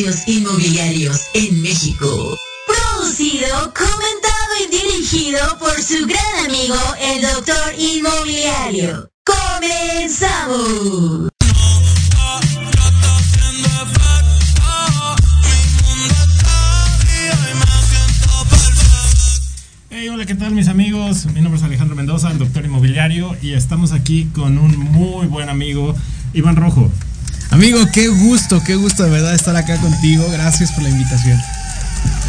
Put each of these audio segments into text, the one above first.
Inmobiliarios en México. Producido, comentado y dirigido por su gran amigo, el Doctor Inmobiliario. ¡Comenzamos! Hey, hola, ¿qué tal mis amigos? Mi nombre es Alejandro Mendoza, el doctor inmobiliario, y estamos aquí con un muy buen amigo, Iván Rojo. Amigo, qué gusto, qué gusto de verdad estar acá contigo. Gracias por la invitación.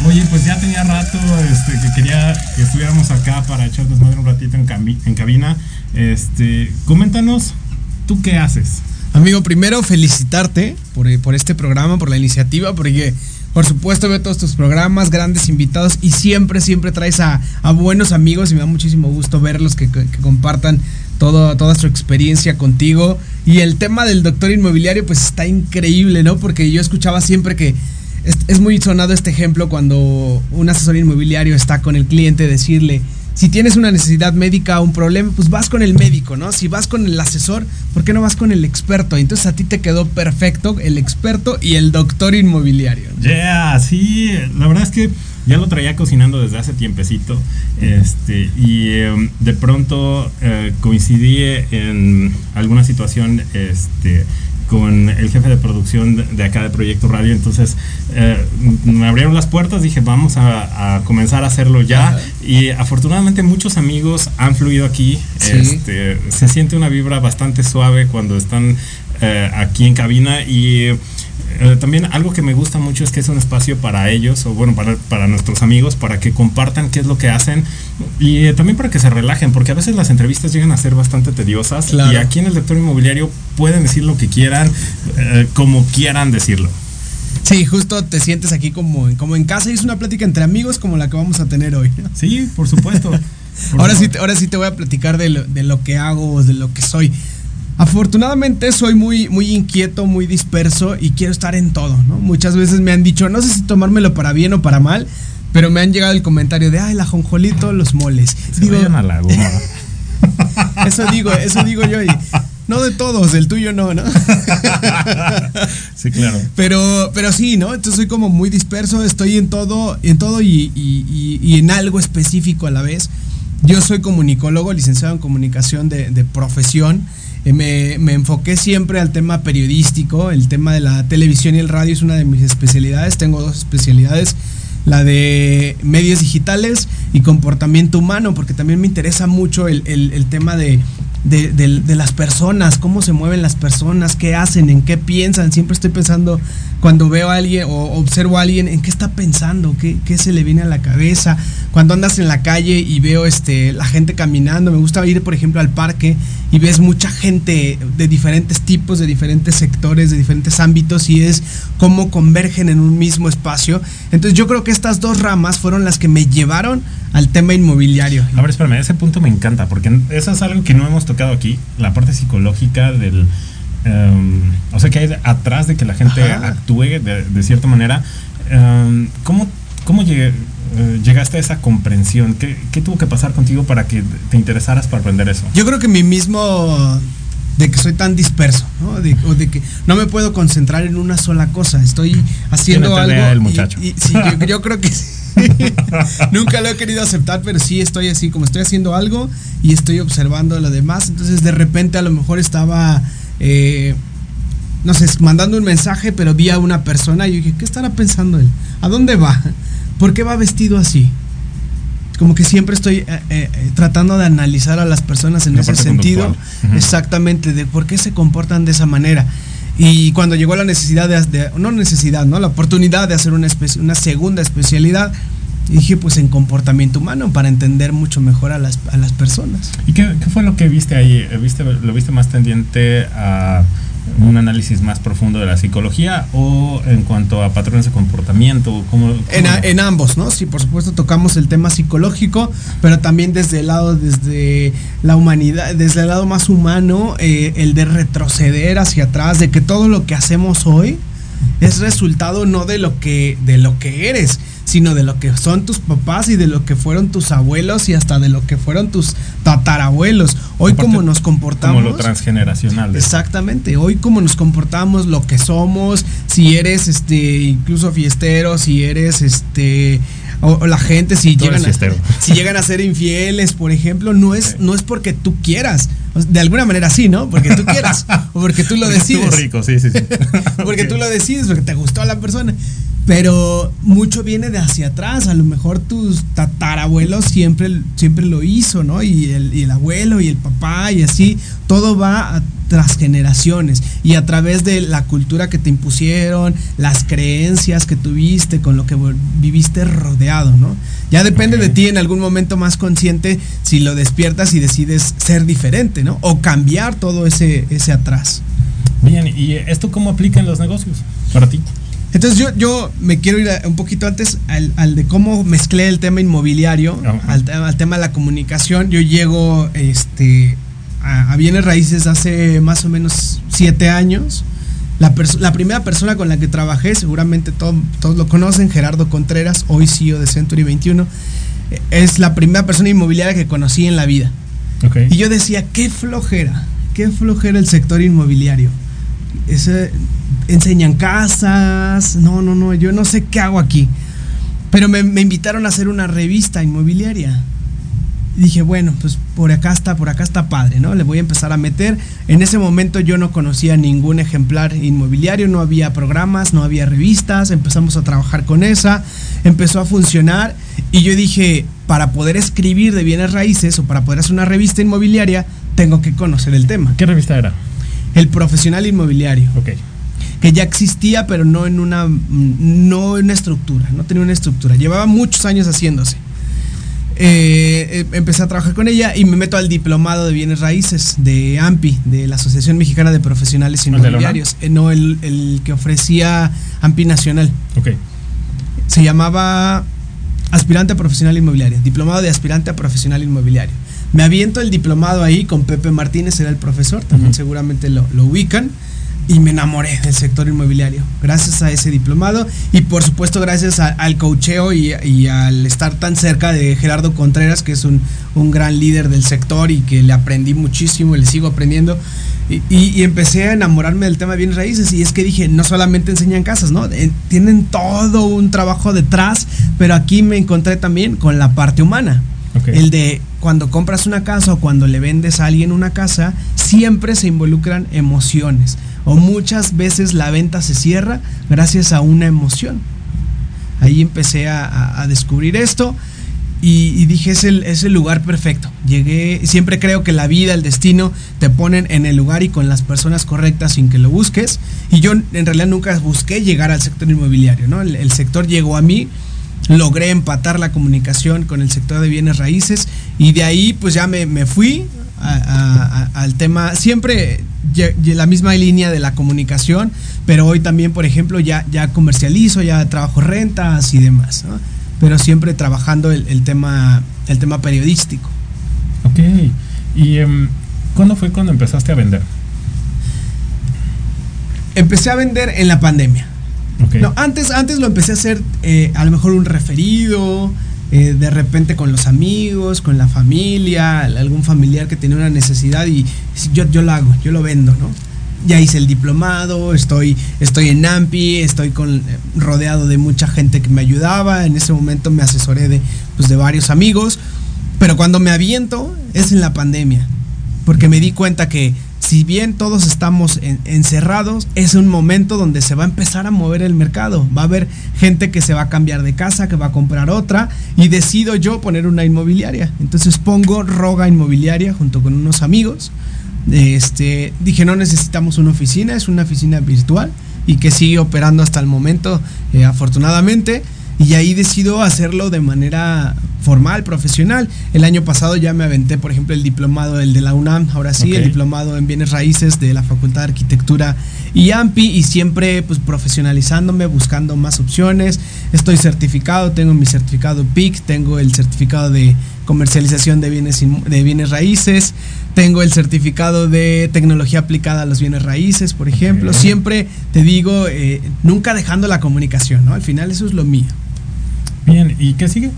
Oye, pues ya tenía rato este, que quería que estuviéramos acá para echar desmadre un ratito en, en cabina. Este, coméntanos, ¿tú qué haces? Amigo, primero felicitarte por, por este programa, por la iniciativa, porque por supuesto veo todos tus programas, grandes invitados y siempre, siempre traes a, buenos amigos y me da muchísimo gusto verlos que, compartan toda su experiencia contigo. Y el tema del doctor inmobiliario pues está increíble, ¿no? Porque yo escuchaba siempre que es, es muy sonado este ejemplo cuando un asesor inmobiliario está con el cliente decirle, si tienes una necesidad médica o un problema, pues vas con el médico, ¿no? Si vas con el asesor, ¿por qué no vas con el experto? Entonces a ti te quedó perfecto el experto y el doctor inmobiliario. Yeah, sí, la verdad es que ya lo traía cocinando desde hace tiempecito. Este, y em, de pronto eh, coincidí en alguna situación este, con el jefe de producción de, de acá de Proyecto Radio. Entonces eh, me abrieron las puertas, dije, vamos a, a comenzar a hacerlo ya. Ajá. Y afortunadamente muchos amigos han fluido aquí. Sí. Este, se siente una vibra bastante suave cuando están eh, aquí en cabina y eh, también algo que me gusta mucho es que es un espacio para ellos, o bueno, para, para nuestros amigos, para que compartan qué es lo que hacen y eh, también para que se relajen, porque a veces las entrevistas llegan a ser bastante tediosas Claro. y aquí en el lector inmobiliario pueden decir lo que quieran, eh, como quieran decirlo. Sí, justo te sientes aquí como, como en casa y es una plática entre amigos como la que vamos a tener hoy. ¿no? Sí, por supuesto. Por Ahora sí, favor. ahora sí te voy a platicar de lo, de lo que hago, de lo que soy. Afortunadamente soy muy, muy inquieto, muy disperso y quiero estar en todo, ¿no? Muchas veces me han dicho, no sé si tomármelo para bien o para mal, pero me han llegado el comentario de, ay, el ajonjolito, los moles. Se Digo, vayan a la goma. eso digo, eso digo yo y no de todos, el tuyo no, ¿no? sí, claro. Pero, pero sí, ¿no? Entonces soy como muy disperso, estoy en todo, en todo y, y- y- y en algo específico a la vez. Yo soy comunicólogo, licenciado en comunicación de, de profesión. Eh, Me, me enfoqué siempre al tema periodístico, el tema de la televisión y el radio es una de mis especialidades. Tengo dos especialidades, la de medios digitales y comportamiento humano, porque también me interesa mucho el, el- el tema de, de, de- las personas, cómo se mueven las personas, qué hacen, en qué piensan. Siempre estoy pensando cuando veo a alguien o observo a alguien en qué está pensando, qué, qué se le viene a la cabeza. Cuando andas en la calle y veo este, la gente caminando, me gusta ir, por ejemplo, al parque y ves mucha gente de diferentes tipos, de diferentes sectores, de diferentes ámbitos y es cómo convergen en un mismo espacio. Entonces yo creo que estas dos ramas fueron las que me llevaron al tema inmobiliario. A ver, espérame, ese punto me encanta, porque eso es algo que no hemos tocado aquí, la parte psicológica del... em, o sea, que hay atrás de que la gente Ajá. actúe de, de cierta manera. Em, ¿Cómo, cómo llegué- eh, llegaste a esa comprensión? ¿Qué, qué tuvo que pasar contigo para que te interesaras para aprender eso? Yo creo que mi mismo de que soy tan disperso, ¿no? De- o de que no me puedo concentrar en una sola cosa. Estoy haciendo algo. El y- muchacho. y- sí, yo, yo creo que sí. Nunca lo he querido aceptar, pero sí estoy así, como estoy haciendo algo y estoy observando lo demás. Entonces de repente a lo mejor estaba, eh, no sé, mandando un mensaje, pero vi a una persona y yo dije, ¿qué estará pensando él? ¿A dónde va? ¿Por qué va vestido así? Como que siempre estoy eh, eh, tratando de analizar a las personas en La ese sentido, exactamente, de por qué se comportan de esa manera. Y cuando llegó la necesidad de, no necesidad, ¿no? La oportunidad de hacer una, una segunda especialidad, dije pues en comportamiento humano para entender mucho mejor a las, a las personas. ¿Y qué, qué fue lo que viste ahí? ¿Viste, ¿Lo viste más tendiente a un análisis más profundo de la psicología o en cuanto a patrones de comportamiento? ¿cómo, En, ambos, ¿no? Sí, por supuesto tocamos el tema psicológico, pero también desde el lado, desde la humanidad, desde el lado más humano, eh, el de retroceder hacia atrás, de que todo lo que hacemos hoy es resultado no de lo que, de lo que eres, sino de lo que son tus papás y de lo que fueron tus abuelos y hasta de lo que fueron tus tatarabuelos. Hoy como nos comportamos. Como lo transgeneracional. Exactamente. Hoy como nos comportamos, lo que somos, si eres este incluso fiestero, si eres este o, la gente si llegan a, si llegan a ser infieles, por ejemplo, no es no es porque tú quieras. De alguna manera sí, ¿no? Porque tú quieras o porque tú lo decides. rico, sí, sí, sí. porque tú lo decides, porque te gustó a la persona pero mucho viene de hacia atrás. A lo mejor tus tatarabuelos siempre, siempre lo hizo, ¿no? Y el, y el abuelo y el papá y así. Todo va a, tras generaciones y a través de la cultura que te impusieron, las creencias que tuviste, con lo que viviste rodeado, ¿no? Ya depende de ti en algún momento más consciente si lo despiertas y decides ser diferente, ¿no? O cambiar todo ese, ese atrás. Bien, ¿y esto cómo aplica en los negocios para ti? Entonces yo, yo me quiero ir un poquito antes al, de cómo mezclé el tema inmobiliario, al, tema de la comunicación. Yo llego este, a, bienes raíces hace más o menos siete años. La, la, primera persona con la que trabajé, seguramente todos lo conocen, Gerardo Contreras, hoy CEO de Century 21, es la primera persona inmobiliaria que conocí en la vida. Y yo decía, qué flojera, qué flojera el sector inmobiliario. Ese, enseñan casas, no, no, no, yo no sé qué hago aquí. Pero me, invitaron a hacer una revista inmobiliaria. dije, bueno, pues por acá está, por acá está padre, ¿no? Le voy a empezar a meter. En ese momento yo no conocía ningún ejemplar inmobiliario, no había programas, no había revistas, empezamos a trabajar con esa, empezó a funcionar y yo dije, para poder escribir de bienes raíces o para poder hacer una revista inmobiliaria, tengo que conocer el tema. ¿Qué revista era? El profesional inmobiliario. Ok que ya existía, pero no en una, no en una estructura, no tenía una estructura. Llevaba muchos años haciéndose. Eh, eh, empecé a trabajar con ella y me meto al diplomado de bienes raíces de AMPI, de la Asociación Mexicana de Profesionales Inmobiliarios. Eh, no, el, que ofrecía AMPI Nacional. Ok. Se llamaba Aspirante a Profesional Inmobiliario, diplomado de aspirante a profesional inmobiliario. Me aviento el diplomado ahí con Pepe Martínez, era el profesor, también seguramente lo, lo ubican y me enamoré del sector inmobiliario. Gracias a ese diplomado y por supuesto gracias al cocheo y, al estar tan cerca de Gerardo Contreras, que es un, gran líder del sector y que le aprendí muchísimo y le sigo aprendiendo. Y, empecé a enamorarme del tema de bienes raíces y es que dije, no solamente enseñan casas, ¿no? Eh, tienen todo un trabajo detrás, pero aquí me encontré también con la parte humana. El de cuando compras una casa o cuando le vendes a alguien una casa, siempre se involucran emociones o muchas veces la venta se cierra gracias a una emoción. Ahí empecé a, descubrir esto y, dije, es el, es el, lugar perfecto. Llegué, siempre creo que la vida, el destino, te ponen en el lugar y con las personas correctas sin que lo busques. Y yo en realidad nunca busqué llegar al sector inmobiliario, ¿no? El, sector llegó a mí, logré empatar la comunicación con el sector de bienes raíces y de ahí pues ya me, me fui al tema, siempre la misma línea de la comunicación, pero hoy también, por ejemplo, ya, ya comercializo, ya trabajo rentas y demás, pero siempre trabajando el, tema, el tema periodístico. Ok, ¿y um, cuándo fue cuando empezaste a vender? Empecé a vender en la pandemia. No, antes, antes lo empecé a hacer eh, a lo mejor un referido, eh, de repente con los amigos, con la familia, algún familiar que tiene una necesidad y yo, yo lo hago, yo lo vendo, ¿no? Ya hice el diplomado, estoy, estoy en AMPI, estoy con, rodeado de mucha gente que me ayudaba, en ese momento me asesoré de, pues, de varios amigos, pero cuando me aviento es en la pandemia, porque me di cuenta que si bien todos estamos encerrados, es un momento donde se va a empezar a mover el mercado. Va a haber gente que se va a cambiar de casa, que va a comprar otra, y decido yo poner una inmobiliaria. Entonces pongo Roga Inmobiliaria junto con unos amigos. Este, dije, no necesitamos una oficina, es una oficina virtual y que sigue operando hasta el momento, eh, afortunadamente. Y ahí decido hacerlo de manera formal, profesional. El año pasado ya me aventé, por ejemplo, el diplomado, el de la UNAM, ahora sí, el diplomado en bienes raíces de la Facultad de Arquitectura y AMPI, y siempre pues profesionalizándome, buscando más opciones. Estoy certificado, tengo mi certificado PIC, tengo el certificado de comercialización de bienes, de bienes raíces, tengo el certificado de tecnología aplicada a los bienes raíces, por ejemplo. Siempre te digo, eh, nunca dejando la comunicación, ¿no? Al final eso es lo mío. Bien, ¿y qué sigue?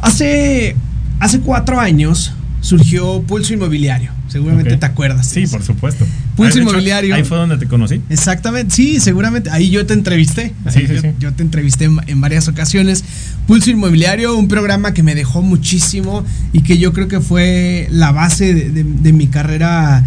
Hace, hace cuatro años surgió Pulso Inmobiliario. Seguramente te acuerdas. Sí, por supuesto. Pulso Inmobiliario. ahí fue donde te conocí. Exactamente, sí, seguramente. Ahí yo te entrevisté. Sí, sí, yo, sí. yo, te entrevisté en, varias ocasiones. Pulso Inmobiliario, un programa que me dejó muchísimo y que yo creo que fue la base de, de mi carrera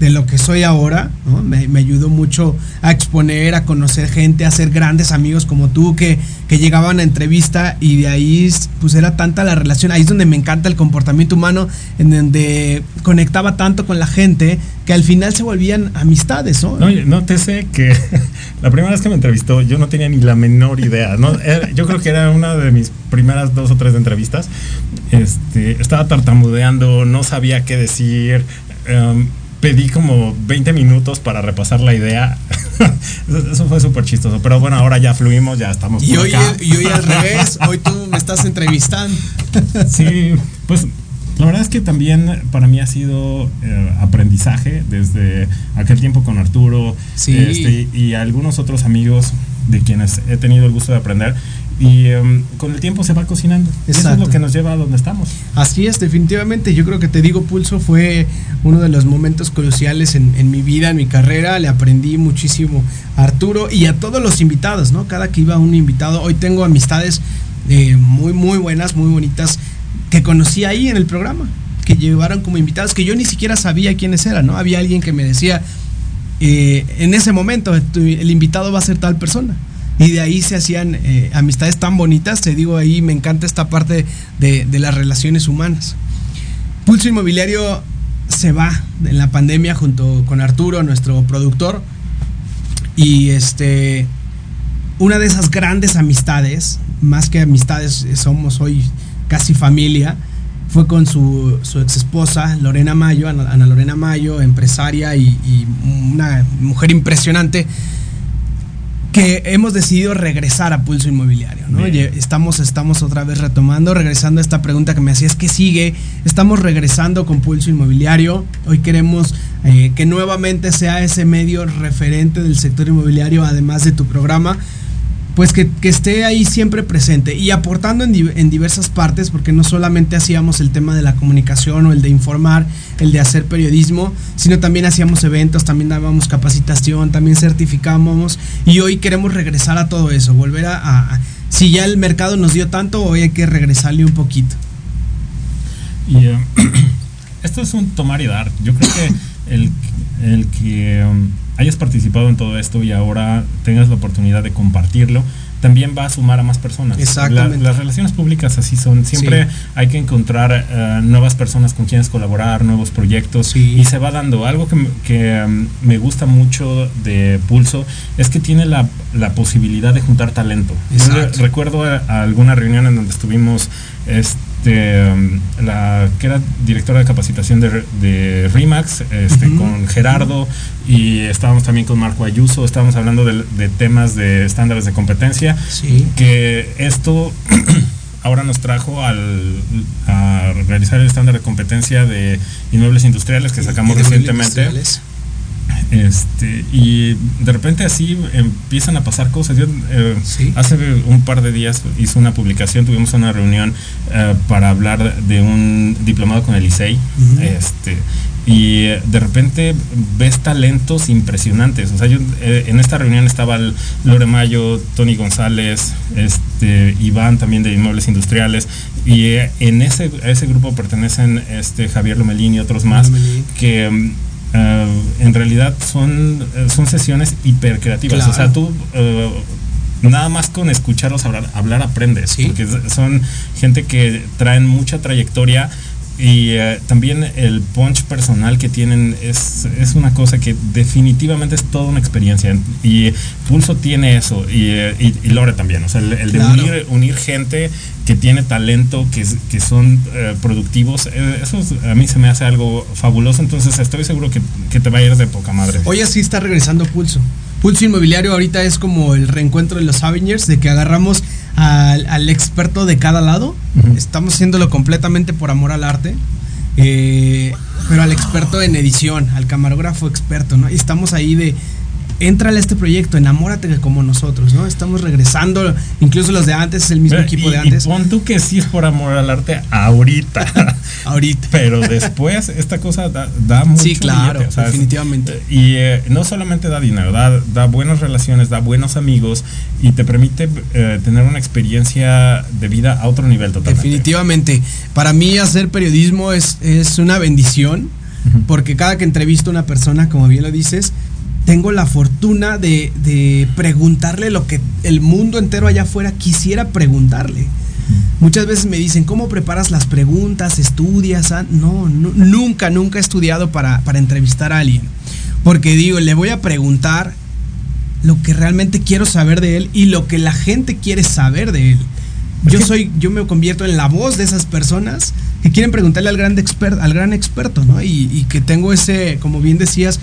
de lo que soy ahora, me, me, ayudó mucho a exponer, a conocer gente, a hacer grandes amigos como tú que, que, llegaban a entrevista y de ahí pues era tanta la relación, ahí es donde me encanta el comportamiento humano, en donde conectaba tanto con la gente que al final se volvían amistades, ¿no? No, no te sé que la primera vez que me entrevistó yo no tenía ni la menor idea, ¿no? Yo creo que era una de mis primeras dos o tres entrevistas, este, estaba tartamudeando, no sabía qué decir, um, pedí como 20 minutos para repasar la idea. Eso fue súper chistoso. Pero bueno, ahora ya fluimos, ya estamos. Y hoy, y hoy al revés, hoy tú me estás entrevistando. Sí, pues la verdad es que también para mí ha sido eh, aprendizaje desde aquel tiempo con Arturo sí. este, y algunos otros amigos de quienes he tenido el gusto de aprender y um, con el tiempo se va cocinando. Eso es lo que nos lleva a donde estamos. Así es, definitivamente. Yo creo que te digo, Pulso fue uno de los momentos cruciales en, en, mi vida, en mi carrera. Le aprendí muchísimo a Arturo y a todos los invitados, ¿no? Cada que iba un invitado, hoy tengo amistades eh, muy, muy buenas, muy bonitas, que conocí ahí en el programa, que llevaron como invitados, que yo ni siquiera sabía quiénes eran, ¿no? Había alguien que me decía, eh, en ese momento, el invitado va a ser tal persona y de ahí se hacían eh, amistades tan bonitas, te digo, ahí me encanta esta parte de, de, las relaciones humanas. Pulso Inmobiliario se va en la pandemia junto con Arturo, nuestro productor, y este, una de esas grandes amistades, más que amistades, somos hoy casi familia, fue con su, su ex esposa, Lorena Mayo, Ana, Ana Lorena Mayo, empresaria y, y una mujer impresionante que hemos decidido regresar a Pulso Inmobiliario, ¿no? Estamos, estamos otra vez retomando, regresando a esta pregunta que me hacías, ¿qué sigue? Estamos regresando con Pulso Inmobiliario. Hoy queremos eh, que nuevamente sea ese medio referente del sector inmobiliario, además de tu programa, pues que, que esté ahí siempre presente y aportando en, en, diversas partes, porque no solamente hacíamos el tema de la comunicación o el de informar, el de hacer periodismo, sino también hacíamos eventos, también dábamos capacitación, también certificábamos y hoy queremos regresar a todo eso, volver a, si ya el mercado nos dio tanto, hoy hay que regresarle un poquito. Y uh, esto es un tomar y dar. Yo creo que el, el que um, hayas participado en todo esto y ahora tengas la oportunidad de compartirlo, también va a sumar a más personas. Exactamente. La, las relaciones públicas así son. Siempre sí. hay que encontrar uh, nuevas personas con quienes colaborar, nuevos proyectos sí. y se va dando. Algo que, que um, me gusta mucho de Pulso es que tiene la, la posibilidad de juntar talento. Recuerdo a, a, alguna reunión en donde estuvimos este, um, la que era directora de capacitación de, de RIMAX, este, uh -huh. con Gerardo y estábamos también con Marco Ayuso, estábamos hablando de, de temas de estándares de competencia, sí. que esto ahora nos trajo al, a realizar el estándar de competencia de inmuebles industriales que sacamos recientemente. Este, y de repente así empiezan a pasar cosas. Yo eh, sí. hace un par de días hice una publicación, tuvimos una reunión eh, para hablar de un diplomado con el. Uh -huh. este, y de repente ves talentos impresionantes. O sea, yo eh, en esta reunión estaba el Lore Mayo, Tony González, este, Iván también de Inmuebles Industriales. Y eh, en ese, a ese grupo pertenecen este, Javier Lomelín y otros más Lomelín. que Uh, en realidad son, son sesiones hiper creativas. Claro. O sea, tú uh, nada más con escucharlos hablar, hablar aprendes. ¿Sí? Porque son gente que traen mucha trayectoria y eh, también el punch personal que tienen es, es, una cosa que definitivamente es toda una experiencia. Y Pulso tiene eso, y, eh, y, Lore también. O sea, el, de unir, unir, gente que tiene talento, que, que son eh, productivos, eso a mí se me hace algo fabuloso. Entonces estoy seguro que, que, te va a ir de poca madre. Hoy así está regresando Pulso. Pulso Inmobiliario ahorita es como el reencuentro de los Avengers, de que agarramos al, experto de cada lado. Estamos haciéndolo completamente por amor al arte. Eh, pero al experto en edición, al camarógrafo experto, ¿no? Y estamos ahí de, entrale a este proyecto, enamórate como nosotros, ¿no? Estamos regresando, incluso los de antes, es el mismo equipo de antes. Y pon tú que sí es por amor al arte ahorita. ahorita. Pero después esta cosa da, da mucho Sí, claro, definitivamente. Y eh, no solamente da dinero, da, da, buenas relaciones, da buenos amigos y te permite eh, tener una experiencia de vida a otro nivel totalmente. Definitivamente. Para mí hacer periodismo es, es una bendición. Porque cada que entrevisto a una persona, como bien lo dices, tengo la fortuna de, preguntarle lo que el mundo entero allá afuera quisiera preguntarle. Muchas veces me dicen, ¿cómo preparas las preguntas? ¿Estudias? Ah, no, nunca, nunca he estudiado para, para entrevistar a alguien. Porque digo, le voy a preguntar lo que realmente quiero saber de él y lo que la gente quiere saber de él. Yo soy, yo me convierto en la voz de esas personas que quieren preguntarle al gran, expert, al gran experto, ¿no? Y, y que tengo ese, como bien decías,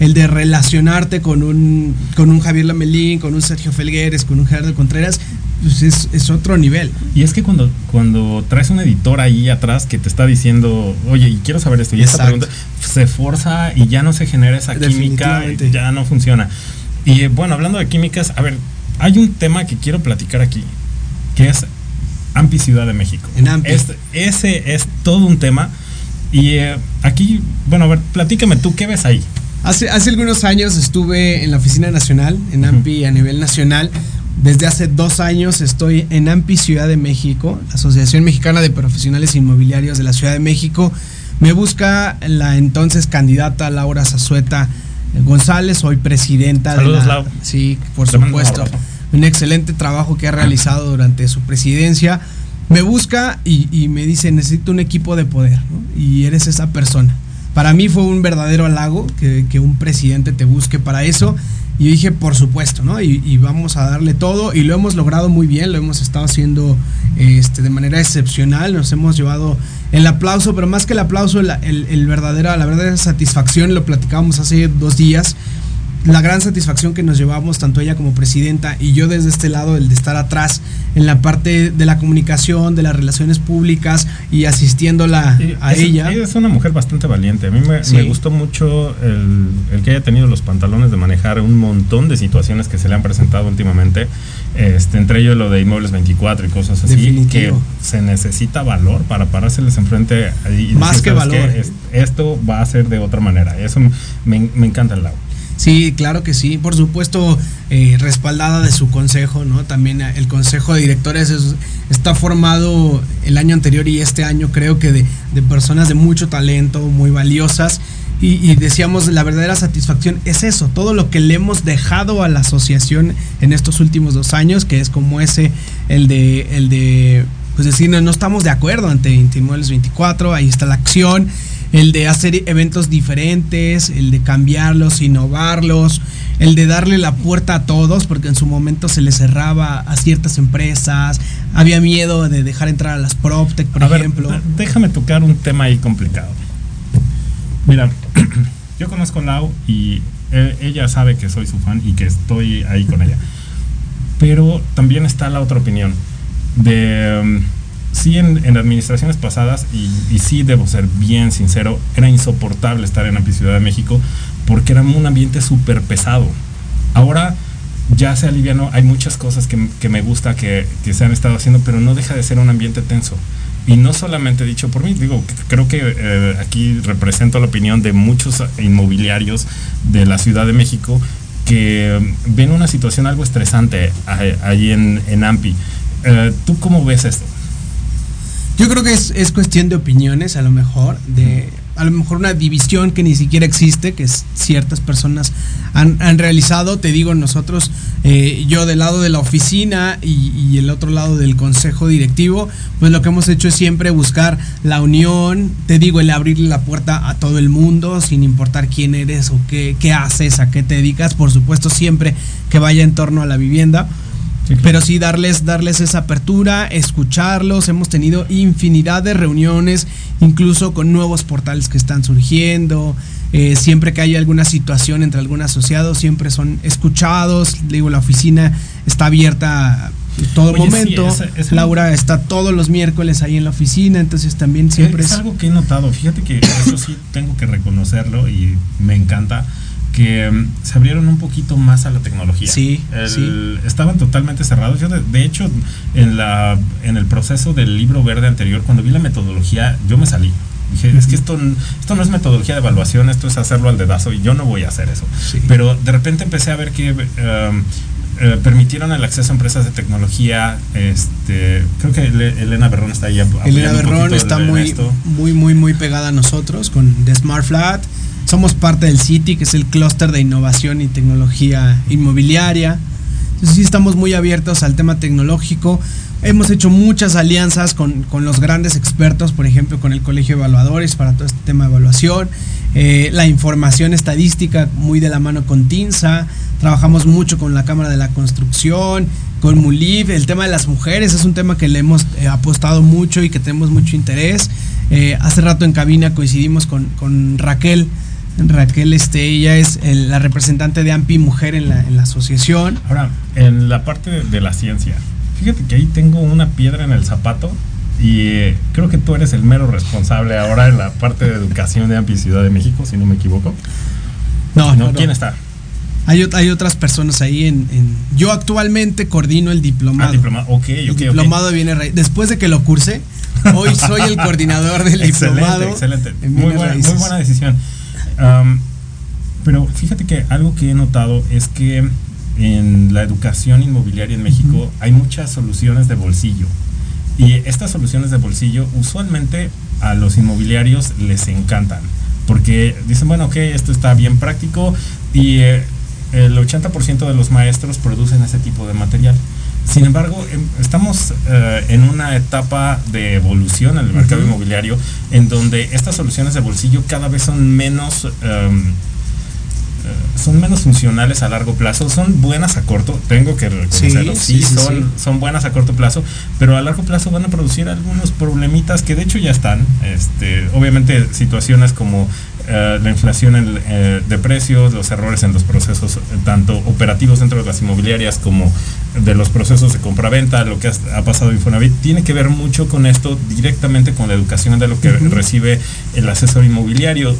el de relacionarte con un, con un Javier Lamelín, con un Sergio Felgueres, con un Gerardo Contreras, pues es, otro nivel. Y es que cuando, cuando traes un editor ahí atrás que te está diciendo, oye, y quiero saber esto, y esta pregunta se forza y ya no se genera esa química, ya no funciona. Y bueno, hablando de químicas, a ver, hay un tema que quiero platicar aquí, que es AMPI Ciudad de México. En AMPI. ese es todo un tema. Y eh, aquí, bueno, a ver, platícame tú, ¿qué ves ahí? Hace, hace algunos años estuve en la Oficina Nacional, en AMPI a nivel nacional. Desde hace dos años estoy en AMPI Ciudad de México, la Asociación Mexicana de Profesionales Inmobiliarios de la Ciudad de México. Me busca la entonces candidata Laura Zazueta González, hoy presidenta Saludos, de la... Sí, por supuesto. Un excelente trabajo que ha realizado durante su presidencia. Me busca y, me dice, necesito un equipo de poder, Y eres esa persona para mí fue un verdadero halago que, un presidente te busque para eso. Y dije, por supuesto, ¿no? Y, vamos a darle todo. Y lo hemos logrado muy bien, lo hemos estado haciendo este, de manera excepcional. Nos hemos llevado el aplauso, pero más que el aplauso, el, el la verdadera satisfacción, lo platicábamos hace dos días la gran satisfacción que nos llevamos, tanto ella como presidenta y yo desde este lado, el de estar atrás en la parte de la comunicación, de las relaciones públicas y asistiéndola a ella. Ella es una mujer bastante valiente. A mí me, gustó mucho el, que haya tenido los pantalones de manejar un montón de situaciones que se le han presentado últimamente, este, entre ellos lo de Inmuebles 24 y cosas así, que se necesita valor para parárseles enfrente. Y Más que valor. esto va a ser de otra manera. Eso me, me encanta el lado. Sí, claro que sí. Por supuesto, eh, respaldada de su consejo, ¿no? También el consejo de directores está formado el año anterior y este año creo que de, personas de mucho talento, muy valiosas. Y, decíamos, la verdadera satisfacción es eso, todo lo que le hemos dejado a la asociación en estos últimos dos años, que es como ese, el de, el de pues decir, no, no estamos de acuerdo ante Intimuebles 24, ahí está la acción el de hacer eventos diferentes, el de cambiarlos, innovarlos, el de darle la puerta a todos, porque en su momento se le cerraba a ciertas empresas, había miedo de dejar entrar a las PropTech, por ejemplo. déjame tocar un tema ahí complicado. Mira, yo conozco a Lau y e, ella sabe que soy su fan y que estoy ahí con ella. Pero también está la otra opinión de um, sí en, administraciones pasadas, y, sí debo ser bien sincero, era insoportable estar en la Ciudad de México porque era un ambiente súper pesado. Ahora ya se alivianó, hay muchas cosas que, me gusta que, se han estado haciendo, pero no deja de ser un ambiente tenso. Y no solamente dicho por mí, digo, creo que eh, aquí represento la opinión de muchos inmobiliarios de la Ciudad de México que ven una situación algo estresante ahí en, en AMPI. Eh, ¿Tú cómo ves esto? Yo creo que es, cuestión de opiniones, a lo mejor. De, a lo mejor una división que ni siquiera existe, que ciertas personas han, realizado. Te digo, nosotros, eh, yo del lado de la oficina y, y, el otro lado del consejo directivo, pues lo que hemos hecho es siempre buscar la unión, te digo, el abrirle la puerta a todo el mundo, sin importar quién eres o qué, qué haces, a qué te dedicas, por supuesto siempre que vaya en torno a la vivienda. Pero sí darles, darles esa apertura, escucharlos. Hemos tenido infinidad de reuniones, incluso con nuevos portales que están surgiendo. Eh, siempre que hay alguna situación entre algún asociado, siempre son escuchados. Digo, la oficina está abierta todo momento. Laura está todos los miércoles ahí en la oficina, entonces también siempre es, es algo que he notado. Fíjate que eso sí tengo que reconocerlo y me encanta que mm, se abrieron un poquito más a la tecnología. Sí, Estaban totalmente cerrados. Yo, de, hecho, en, la, en el proceso del libro verde anterior, cuando vi la metodología, yo me salí. Dije, es que esto, esto no es metodología de evaluación, esto es hacerlo al dedazo y yo no voy a hacer eso. Pero de repente empecé a ver que um, eh, permitieron el acceso a empresas de tecnología. Este, creo que Elena Berrón está ahí. Elena Berrón está muy, muy, muy, muy pegada a nosotros con The Smart Flat. Somos parte del City, que es el clúster de innovación y tecnología inmobiliaria. Entonces sí estamos muy abiertos al tema tecnológico. Hemos hecho muchas alianzas con, los grandes expertos, por ejemplo, con el Colegio de Evaluadores para todo este tema de evaluación. Eh, la información estadística muy de la mano con TINSA. Trabajamos mucho con la Cámara de la Construcción, con MULIV. El tema de las mujeres es un tema que le hemos eh, apostado mucho y que tenemos mucho interés. Eh, hace rato en cabina coincidimos con, con Raquel Raquel, este, ella es la representante de AMPI Mujer en la, en la asociación. Ahora, en la parte de, la ciencia, fíjate que ahí tengo una piedra en el zapato y eh, creo que tú eres el mero responsable ahora en la parte de educación de AMPI Ciudad de México, si no me equivoco. No, no, ¿quién está? Hay, hay, otras personas ahí en, Yo actualmente coordino el diplomado. Ah, El diplomado viene después de que lo curse. Hoy soy el coordinador del diplomado. Excelente, muy buena, muy buena decisión pero fíjate que algo que he notado es que en la educación inmobiliaria en México hay muchas soluciones de bolsillo. Y estas soluciones de bolsillo usualmente a los inmobiliarios les encantan. Porque dicen, bueno, ok, esto está bien práctico y eh, el 80% de los maestros producen ese tipo de material. Sin embargo, em, estamos eh, en una etapa de evolución en el mercado inmobiliario en donde estas soluciones de bolsillo cada vez son menos... Em, eh, son menos funcionales a largo plazo, son buenas a corto, tengo que reconocerlo, sí, son, son buenas a corto plazo, pero a largo plazo van a producir algunos problemitas que de hecho ya están, este, obviamente situaciones como eh, la inflación eh, de precios, los errores en los procesos tanto operativos dentro de las inmobiliarias como de los procesos de compra-venta, lo que ha, pasado en Infonavit, tiene que ver mucho con esto, directamente con la educación de lo que recibe el asesor inmobiliario.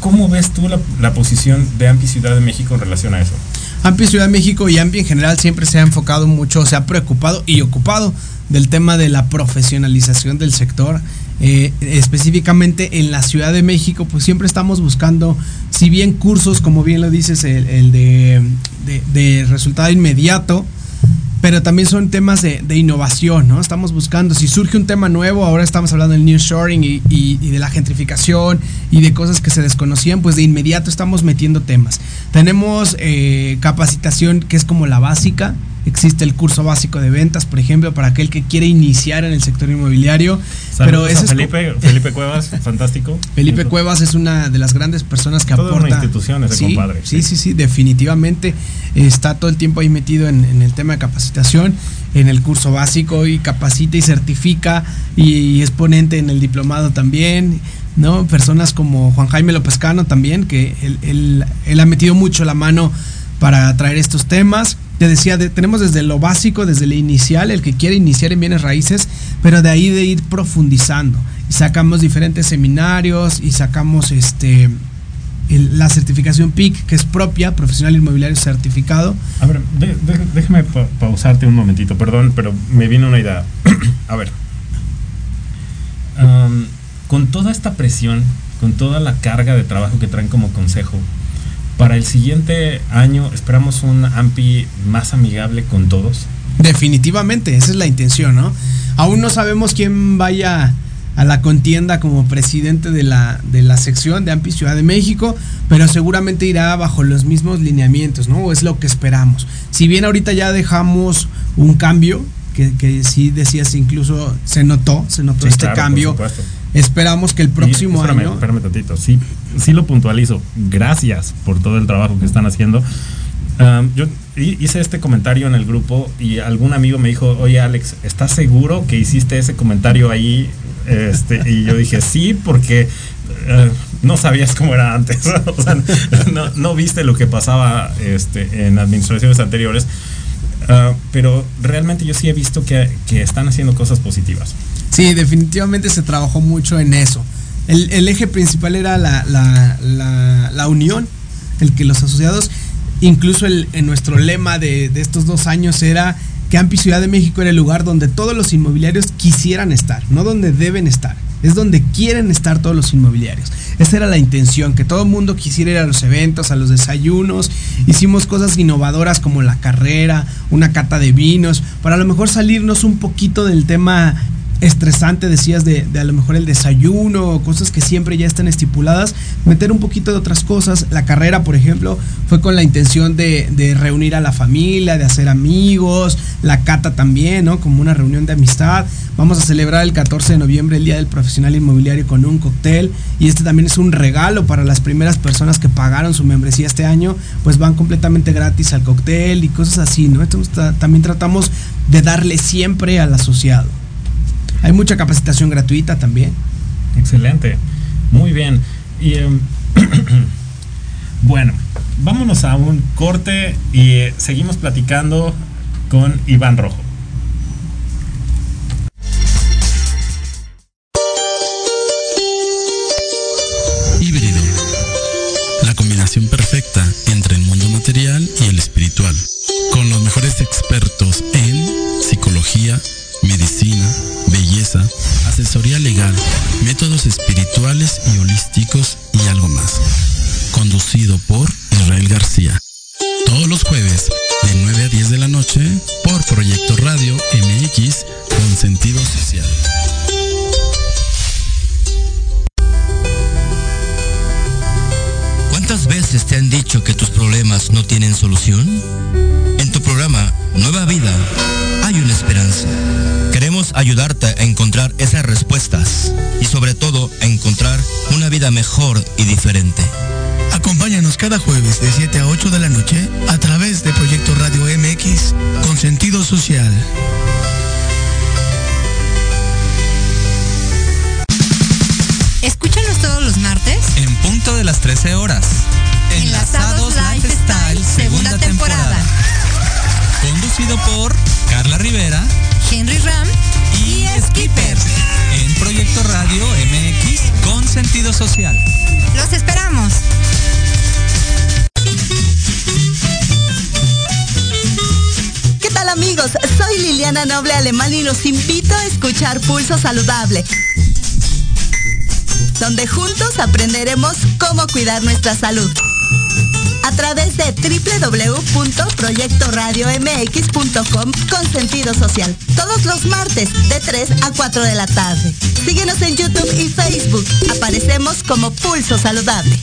¿Cómo ves tú la, posición de AMPI Ciudad de México en relación a eso? AMPI Ciudad de México y AMPI en general siempre se ha enfocado mucho, se ha preocupado y ocupado del tema de la profesionalización del sector. Eh, específicamente en la Ciudad de México, pues siempre estamos buscando, si bien cursos, como bien lo dices, el, de, de, resultado inmediato, pero también son temas de, innovación, ¿no? Estamos buscando, si surge un tema nuevo, ahora estamos hablando del nearshoring y, y, de la gentrificación y de cosas que se desconocían, pues de inmediato estamos metiendo temas. Tenemos eh, capacitación que es como la básica, Existe el curso básico de ventas, por ejemplo, para aquel que quiere iniciar en el sector inmobiliario. pero es Felipe, Felipe Cuevas, fantástico. Felipe Cuevas es una de las grandes personas que Toda aporta. una institución ese sí, compadre. Sí, sí, sí, definitivamente está todo el tiempo ahí metido en, el tema de capacitación, en el curso básico y capacita y certifica y, es ponente en el diplomado también. ¿no? Personas como Juan Jaime López Cano también, que él, él ha metido mucho la mano para traer estos temas te decía, tenemos desde lo básico, desde lo inicial, el que quiere iniciar en bienes raíces, pero de ahí de ir profundizando. Sacamos diferentes seminarios y sacamos este la certificación PIC, que es propia, profesional inmobiliario certificado. A ver, déjame pausarte un momentito, perdón, pero me viene una idea. A ver, con toda esta presión, con toda la carga de trabajo que traen como consejo, para el siguiente año esperamos un AMPI más amigable con todos. Definitivamente, esa es la intención, ¿no? Aún no sabemos quién vaya a la contienda como presidente de la, de la sección de AMPI Ciudad de México, pero seguramente irá bajo los mismos lineamientos, ¿no? Es lo que esperamos. Si bien ahorita ya dejamos un cambio, que, que sí decías incluso se notó, se notó este cambio. Esperamos que el próximo año. Espérame tantito, sí, sí lo puntualizo. Gracias por todo el trabajo que están haciendo. yo hice este comentario en el grupo y algún amigo me dijo, oye Alex, ¿estás seguro que hiciste ese comentario ahí? Este, y yo dije, sí, porque eh, no sabías cómo era antes. o sea, no, viste lo que pasaba este, en administraciones anteriores. Ah, pero realmente yo sí he visto que, están haciendo cosas positivas. Sí, definitivamente se trabajó mucho en eso. El, eje principal era la, la, unión, el que los asociados, incluso en nuestro lema de, de estos dos años era que Ampi Ciudad de México era el lugar donde todos los inmobiliarios quisieran estar, no donde deben estar, es donde quieren estar todos los inmobiliarios. Esa era la intención, que todo el mundo quisiera ir a los eventos, a los desayunos. Hicimos cosas innovadoras como la carrera, una cata de vinos, para a lo mejor salirnos un poquito del tema estresante, decías, de, a lo mejor el desayuno, cosas que siempre ya están estipuladas, meter un poquito de otras cosas. La carrera, por ejemplo, fue con la intención de, reunir a la familia, de hacer amigos, la cata también, ¿no? Como una reunión de amistad. Vamos a celebrar el 14 de noviembre el Día del Profesional Inmobiliario con un cóctel y este también es un regalo para las primeras personas que pagaron su membresía este año, pues van completamente gratis al cóctel y cosas así, ¿no? Entonces también tratamos de darle siempre al asociado. Hay mucha capacitación gratuita también. Excelente. Muy bien. Y em, bueno, vámonos a un corte y eh, seguimos platicando con Iván Rojo. Híbrido. La combinación perfecta entre el mundo material y el espiritual. Con los mejores expertos belleza, asesoría legal, métodos espirituales y holísticos y algo más. Conducido por Israel García. Todos los jueves de 9 a 10 de la noche por Proyecto Radio MX con sentido social. ¿Cuántas veces te han dicho que tus problemas no tienen solución? En tu programa Nueva Vida hay una esperanza. Queremos ayudarte a encontrar esas respuestas y sobre todo a encontrar una vida mejor y diferente. Acompáñanos cada jueves de 7 a 8 de la noche a través de Proyecto Radio MX con sentido social. Escúchanos todos los martes en punto de las 13 horas. Enlazados Lifestyle, segunda temporada. Conducido por Carla Rivera, Henry Ram y, Skipper. En Proyecto Radio MX con sentido social. Los esperamos. ¿Qué tal amigos? Soy Liliana Noble Alemán y los invito a escuchar Pulso Saludable donde juntos aprenderemos cómo cuidar nuestra salud a través de www.proyectoradiomx.com con sentido social. Todos los martes de 3 a 4 de la tarde. Síguenos en YouTube y Facebook. Aparecemos como Pulso Saludable.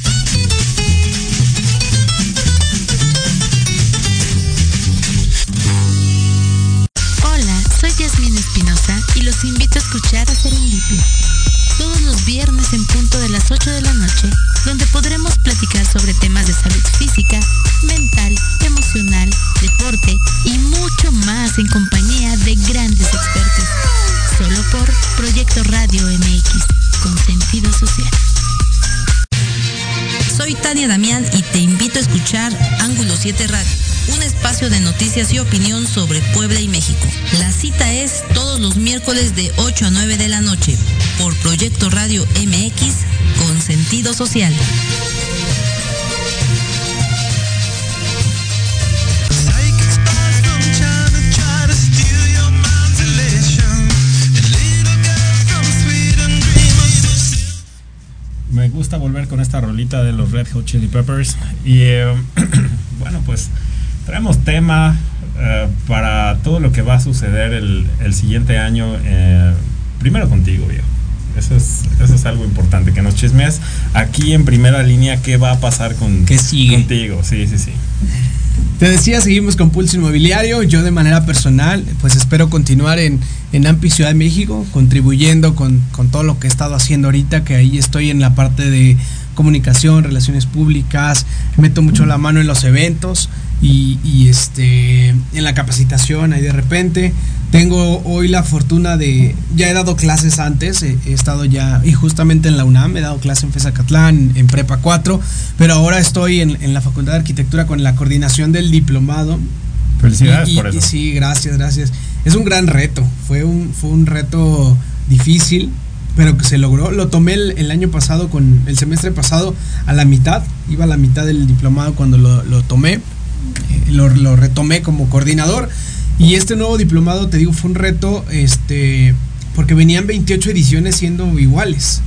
Hola, soy Yasmin Espinosa y los invito a escuchar a Serendipia todos los viernes en punto de las 8 de la noche, donde podremos platicar sobre temas de salud física, mental, emocional, deporte y mucho más en compañía de grandes expertos. Solo por Proyecto Radio MX, con sentido social. Soy Tania Damián y te invito a escuchar Ángulo 7 Radio, un espacio de noticias y opinión sobre Puebla y México. La cita es todos los miércoles de 8 a 9 de la noche por Proyecto Radio MX con sentido social. me gusta volver con esta rolita de los Red Hot Chili Peppers. Y eh, bueno, pues traemos tema eh, para todo lo que va a suceder el, siguiente año. Eh, primero contigo, viejo. Eso es, eso es algo importante, que nos chismees aquí en primera línea qué va a pasar con, ¿Qué sigue? contigo. Sí, sí, sí. Te decía, seguimos con Pulso Inmobiliario. Yo de manera personal, pues espero continuar en, en AMPI Ciudad de México, contribuyendo con, con todo lo que he estado haciendo ahorita, que ahí estoy en la parte de comunicación, relaciones públicas, meto mucho la mano en los eventos y, y, este en la capacitación ahí de repente. Tengo hoy la fortuna de, ya he dado clases antes, he, he estado ya, y justamente en la UNAM, he dado clase en FESACatlán, en Prepa 4, pero ahora estoy en, en la Facultad de Arquitectura con la coordinación del diplomado. Felicidades y- por eso. y sí, gracias, gracias. Es un gran reto, fue un, fue un reto difícil, pero que se logró. Lo tomé el, el año pasado, con el semestre pasado, a la mitad, iba a la mitad del diplomado cuando lo, lo tomé, eh, lo, lo retomé como coordinador. Y este nuevo diplomado, te digo, fue un reto, este, porque venían 28 ediciones siendo iguales.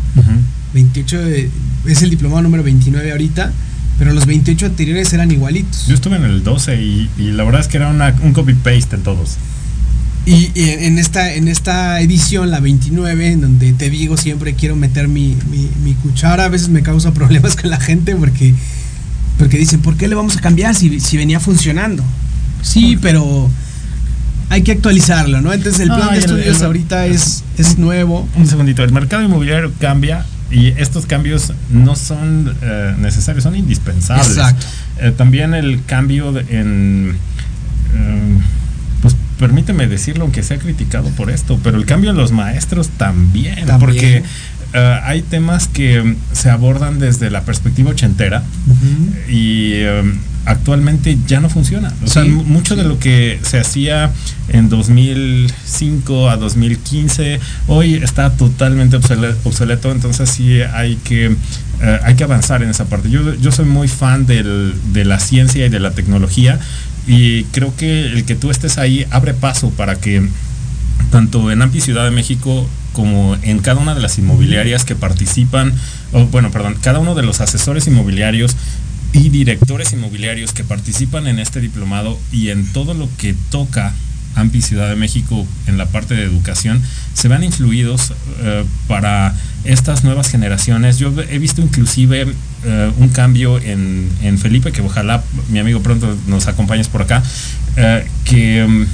28 de- es el diplomado número 29 ahorita, pero los 28 anteriores eran igualitos. Yo estuve en el 12 y, y la verdad es que era una- un copy-paste en todos. Y, y en esta en esta edición, la 29, en donde te digo siempre quiero meter mi, mi, mi cuchara, a veces me causa problemas con la gente porque, porque dicen, ¿por qué le vamos a cambiar si, si venía funcionando? Sí, pero hay que actualizarlo, ¿no? Entonces el plan de estudios el- ahorita es, es nuevo. Un segundito, el mercado inmobiliario cambia y estos cambios no son eh, necesarios, son indispensables. Exacto. Eh, también el cambio en... eh, permíteme decirlo, aunque sea criticado por esto, pero el cambio en los maestros también, También. porque eh, hay temas que se abordan desde la perspectiva ochentera y eh, actualmente ya no funciona. O sea, Sí, mucho de lo que se hacía en 2005 a 2015 hoy está totalmente obsole- obsoleto, entonces sí hay que eh, hay que avanzar en esa parte. Yo, yo soy muy fan del- de la ciencia y de la tecnología y creo que el que tú estés ahí abre paso para que tanto en AMPI Ciudad de México como en cada una de las inmobiliarias que participan, o bueno, perdón, cada uno de los asesores inmobiliarios y directores inmobiliarios que participan en este diplomado y en todo lo que toca AMPI Ciudad de México en la parte de educación, se vean influidos eh, para estas nuevas generaciones. Yo he visto inclusive eh, un cambio en, en Felipe, que ojalá mi amigo pronto nos acompañes por acá, eh, que...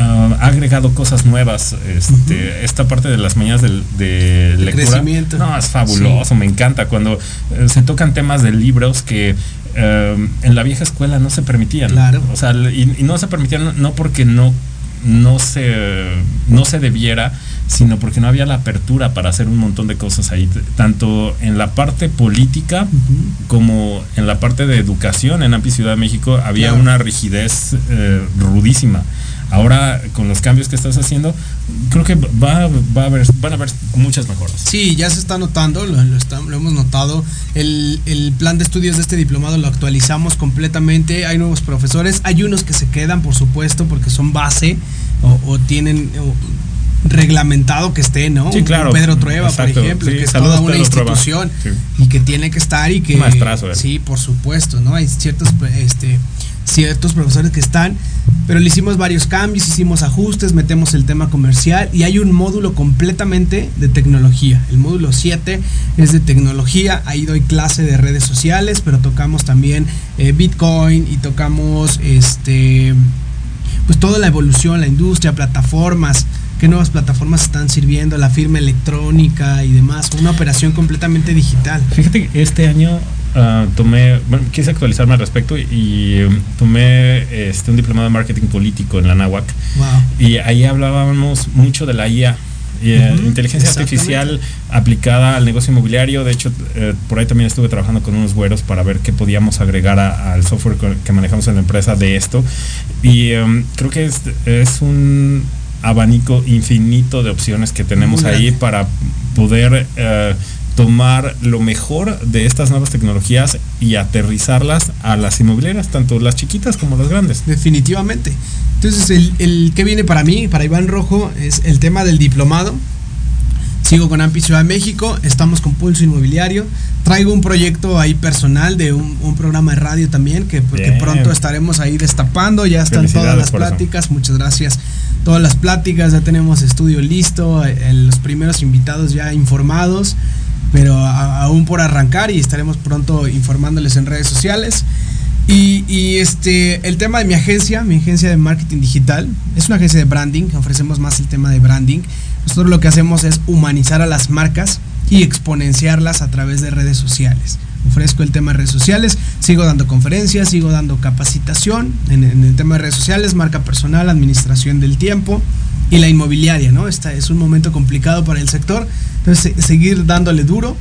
ah, ha agregado cosas nuevas. Este, Esta parte de las mañanas de, lectura. crecimiento. No, es fabuloso, me encanta. Cuando eh, se tocan temas de libros que eh, en la vieja escuela no se permitían. Claro. O sea, y, y no se permitían no porque no, no, se, no se debiera, sino porque no había la apertura para hacer un montón de cosas ahí, tanto en la parte política como en la parte de educación en AMPI Ciudad de México había Claro. una rigidez eh, rudísima. Ahora, con los cambios que estás haciendo, creo que va, va a haber, van a haber muchas mejoras. Sí, ya se está notando, lo, lo está- lo hemos notado. El, el plan de estudios de este diplomado lo actualizamos completamente. Hay nuevos profesores, hay unos que se quedan, por supuesto, porque son base o, o tienen o, reglamentado que esté, ¿no? Sí, claro. Pedro Trueba, Exacto. por ejemplo, Sí, que es toda una Pedro institución Sí. y que tiene que estar y que maestrazo, él. sí, por supuesto, ¿no? Hay ciertos este ciertos profesores que están, pero le hicimos varios cambios, hicimos ajustes, metemos el tema comercial y hay un módulo completamente de tecnología. El módulo 7 es de tecnología, ahí doy clase de redes sociales, pero tocamos también eh, Bitcoin y tocamos este pues toda la evolución, la industria, plataformas, qué nuevas plataformas están sirviendo, la firma electrónica y demás, una operación completamente digital. Fíjate que este año ah, tomé, bueno, quise actualizarme al respecto y um, tomé este, un diplomado de marketing político en la NAWAC Wow. y ahí hablábamos mucho de la IA. y, eh, inteligencia artificial aplicada al negocio inmobiliario. De hecho, eh, por ahí también estuve trabajando con unos güeros para ver qué podíamos agregar a- al software que manejamos en la empresa de esto. Y em, creo que es, es un abanico infinito de opciones que tenemos Muy ahí grande. para poder eh, tomar lo mejor de estas nuevas tecnologías y aterrizarlas a las inmobiliarias, tanto las chiquitas como las grandes. Definitivamente. Entonces, el, el que viene para mí, para Iván Rojo, es el tema del diplomado. Sigo con AMPI Ciudad de México, estamos con Pulso Inmobiliario. Traigo un proyecto ahí personal de un, un programa de radio también que, pronto estaremos ahí destapando. Ya están todas las eso. pláticas. Muchas gracias. todas las pláticas, ya tenemos estudio listo, eh, los primeros invitados ya informados, pero aún por arrancar y estaremos pronto informándoles en redes sociales. Y, este, el tema de mi agencia, mi agencia de marketing digital, es una agencia de branding, ofrecemos más el tema de branding. Nosotros lo que hacemos es humanizar a las marcas y exponenciarlas a través de redes sociales. Ofrezco el tema de redes sociales, sigo dando conferencias, sigo dando capacitación en, el tema de redes sociales, marca personal, administración del tiempo y la inmobiliaria, ¿no? Esta es un momento complicado para el sector, entonces seguir dándole duro,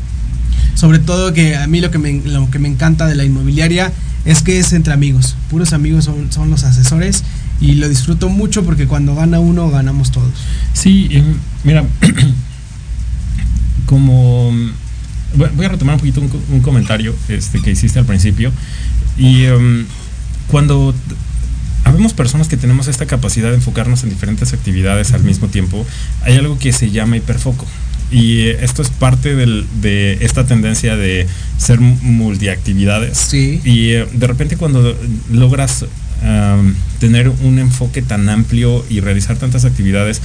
sobre todo que a mí lo que me, lo que me encanta de la inmobiliaria es que es entre amigos, puros amigos son, son los asesores y lo disfruto mucho porque cuando gana uno ganamos todos. Sí, mira, como voy a retomar un poquito un, comentario este, que hiciste al principio y em, cuando habemos personas que tenemos esta capacidad de enfocarnos en diferentes actividades al mismo tiempo, hay algo que se llama hiperfoco. Y esto es parte de esta tendencia de ser multiactividades. Sí. Y eh, de repente cuando logras tener un enfoque tan amplio y realizar tantas actividades,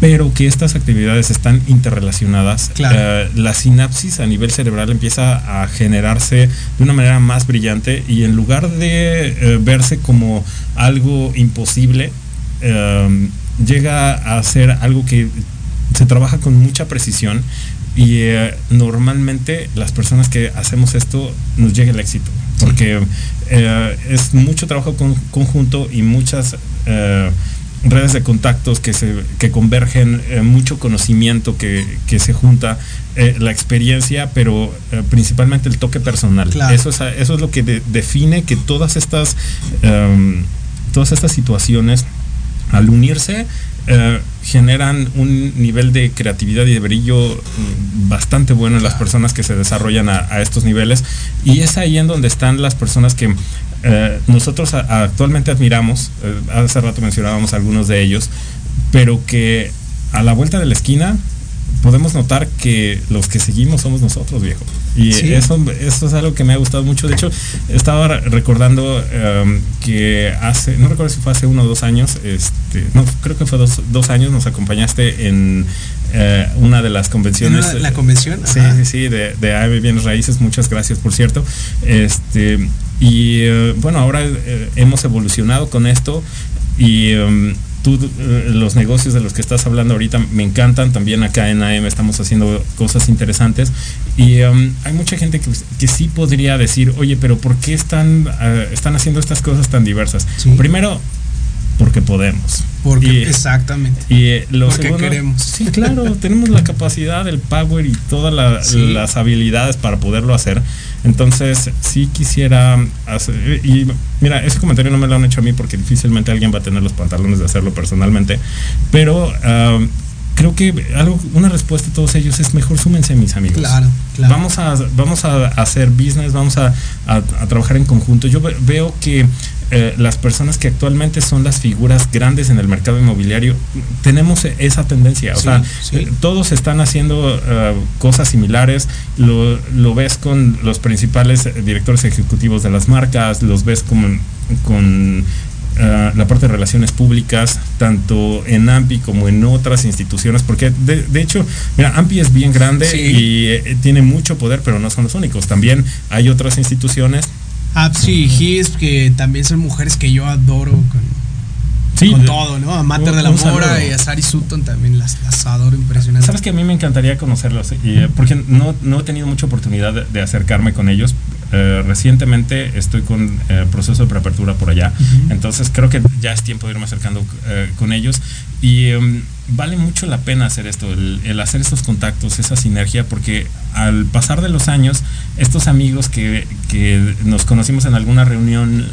pero que estas actividades están interrelacionadas, eh, la sinapsis a nivel cerebral empieza a generarse de una manera más brillante y en lugar de eh, verse como algo imposible, llega a ser algo que se trabaja con mucha precisión y eh, normalmente las personas que hacemos esto nos llega el éxito, porque eh, es mucho trabajo conjunto y muchas eh, redes de contactos que, se, que convergen, mucho conocimiento que, se junta, la experiencia, pero principalmente el toque personal. Eso, es, eso es lo que define que todas estas, todas estas situaciones, al unirse, eh, generan un nivel de creatividad y de brillo mm, bastante bueno en las personas que se desarrollan a, estos niveles. Y es ahí en donde están las personas que eh, nosotros actualmente admiramos, eh, hace rato mencionábamos algunos de ellos, pero que a la vuelta de la esquina podemos notar que los que seguimos somos nosotros, viejo. Y eso, eso es algo que me ha gustado mucho. De hecho, estaba recordando em, que hace, no recuerdo si fue hace uno o dos años, este, no, creo que fue dos, dos años, nos acompañaste en eh, una de las convenciones. ¿La convención? Sí, sí, sí, de, de Bienes Raíces. Muchas gracias, por cierto. Este, y eh, bueno, ahora eh, hemos evolucionado con esto y em, eh, los negocios de los que estás hablando ahorita me encantan. También acá en AM estamos haciendo cosas interesantes. Y um, hay mucha gente que, sí podría decir, oye, pero ¿por qué están, eh, están haciendo estas cosas tan diversas? Primero, porque podemos. Porque exactamente. Y eh, lo porque queremos. Sí, claro, tenemos la capacidad, el power y todas las habilidades para poderlo hacer. Entonces, sí quisiera hacer, y mira, ese comentario no me lo han hecho a mí porque difícilmente alguien va a tener los pantalones de hacerlo personalmente, pero ah, creo que algo, una respuesta a todos ellos es mejor súmense mis amigos. Claro, claro. Vamos a, vamos a hacer business, vamos a, trabajar en conjunto. Yo veo que eh, las personas que actualmente son las figuras grandes en el mercado inmobiliario, tenemos esa tendencia. O sea, eh, todos están haciendo eh, cosas similares. Lo, lo, ves con los principales directores ejecutivos de las marcas, los ves con, con la parte de relaciones públicas, tanto en AMPI como en otras instituciones, porque de, hecho, mira, AMPI es bien grande y eh, tiene mucho poder, pero no son los únicos. También hay otras instituciones. APSI y GIS, que también son mujeres que yo adoro con, todo, ¿no? A Mater de la Mora y a Sari Sutton también las, adoro impresionante. Sabes que a mí me encantaría conocerlos, eh, porque no, no, he tenido mucha oportunidad de acercarme con ellos, eh, recientemente estoy con eh, proceso de preapertura por allá, entonces creo que ya es tiempo de irme acercando eh, con ellos. Y em, vale mucho la pena hacer esto, el, hacer estos contactos, esa sinergia, porque al pasar de los años, estos amigos que, nos conocimos en alguna reunión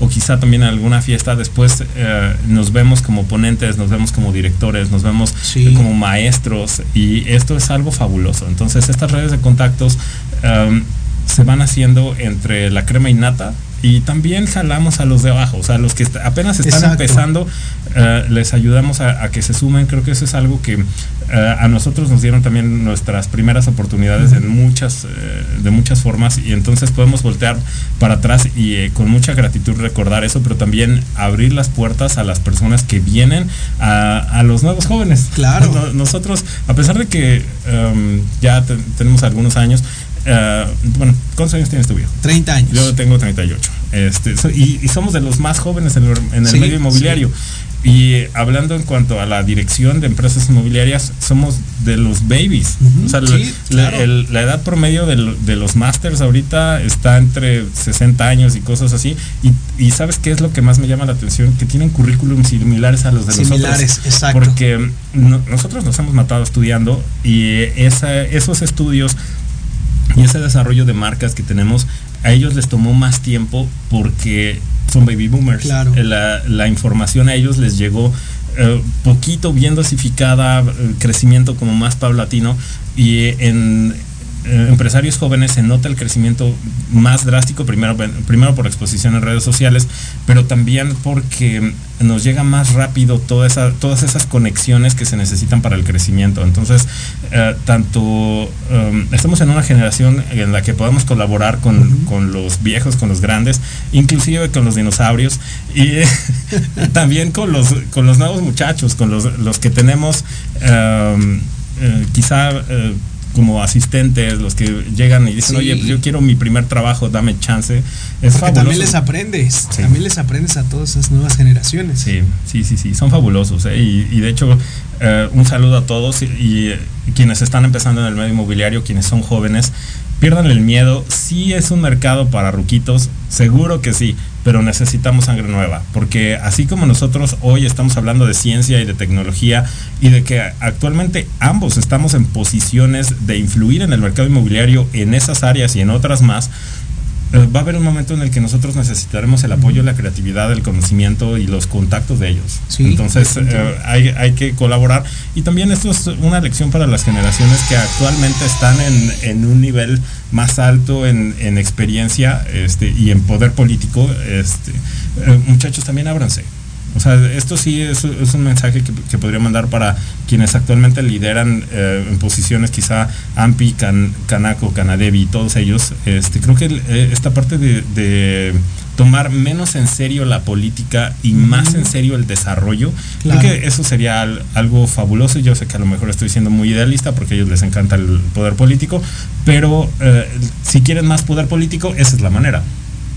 o quizá también en alguna fiesta, después nos vemos como ponentes, nos vemos como directores, nos vemos como maestros y esto es algo fabuloso. Entonces estas redes de contactos em, se van haciendo entre la crema innata y también jalamos a los de abajo, o sea, los que apenas están Exacto. empezando, eh, les ayudamos a, a que se sumen. Creo que eso es algo que eh, a nosotros nos dieron también nuestras primeras oportunidades en muchas, eh, de muchas formas y entonces podemos voltear para atrás y eh, con mucha gratitud recordar eso, pero también abrir las puertas a las personas que vienen, a, a los nuevos jóvenes. Claro. No- nosotros, a pesar de que em, ya te- tenemos algunos años, eh, bueno, ¿cuántos años tienes tú, viejo? 30 años. Yo tengo 38. Este, so- y, y somos de los más jóvenes en el, en el Sí, medio inmobiliario. Y hablando en cuanto a la dirección de empresas inmobiliarias, somos de los babies. O sea, sí, la, claro. el- la edad promedio de, los masters ahorita está entre 60 años y cosas así. Y, y ¿sabes qué es lo que más me llama la atención? Que tienen currículum similares a los de Similares, nosotros. exacto. Porque no- nosotros nos hemos matado estudiando y esa- esos estudios y ese desarrollo de marcas que tenemos, a ellos les tomó más tiempo porque son baby boomers. Claro. Eh, La, la información a ellos les llegó eh, poquito bien dosificada, eh, crecimiento como más paulatino y en empresarios jóvenes se nota el crecimiento más drástico, primero, primero por exposición en redes sociales, pero también porque nos llega más rápido toda esa, todas esas conexiones que se necesitan para el crecimiento. Entonces, eh, tanto um, estamos en una generación en la que podemos colaborar con, con los viejos, con los grandes, inclusive con los dinosaurios y también con los, con los nuevos muchachos, con los, los que tenemos um, eh, quizá... como asistentes, los que llegan y dicen, Sí. oye, pues yo quiero mi primer trabajo, dame chance. Es Porque también fabuloso. les aprendes, Sí. también les aprendes a todas esas nuevas generaciones. Sí, sí, sí, sí, son fabulosos. ¿eh? Y, y de hecho, eh, un saludo a todos y, y, quienes están empezando en el medio inmobiliario, quienes son jóvenes, pierdan el miedo. Sí es un mercado para ruquitos, seguro que sí, pero necesitamos sangre nueva, porque así como nosotros hoy estamos hablando de ciencia y de tecnología y de que actualmente ambos estamos en posiciones de influir en el mercado inmobiliario en esas áreas y en otras más, va a haber un momento en el que nosotros necesitaremos el apoyo, la creatividad, el conocimiento y los contactos de ellos. Sí, Entonces eh, hay, hay que colaborar y también esto es una lección para las generaciones que actualmente están en, en un nivel más alto en, en experiencia este, y en poder político. Este, eh, muchachos, también ábranse. O sea, esto sí es, es un mensaje que, que podría mandar para quienes actualmente lideran eh, en posiciones quizá AMPI, Can, Canaco, Canadevi, todos ellos. Este, creo que eh, esta parte de, de tomar menos en serio la política y más en serio el desarrollo, Claro. creo que eso sería al- algo fabuloso. Yo sé que a lo mejor estoy siendo muy idealista porque a ellos les encanta el poder político, pero eh, si quieren más poder político, esa es la manera.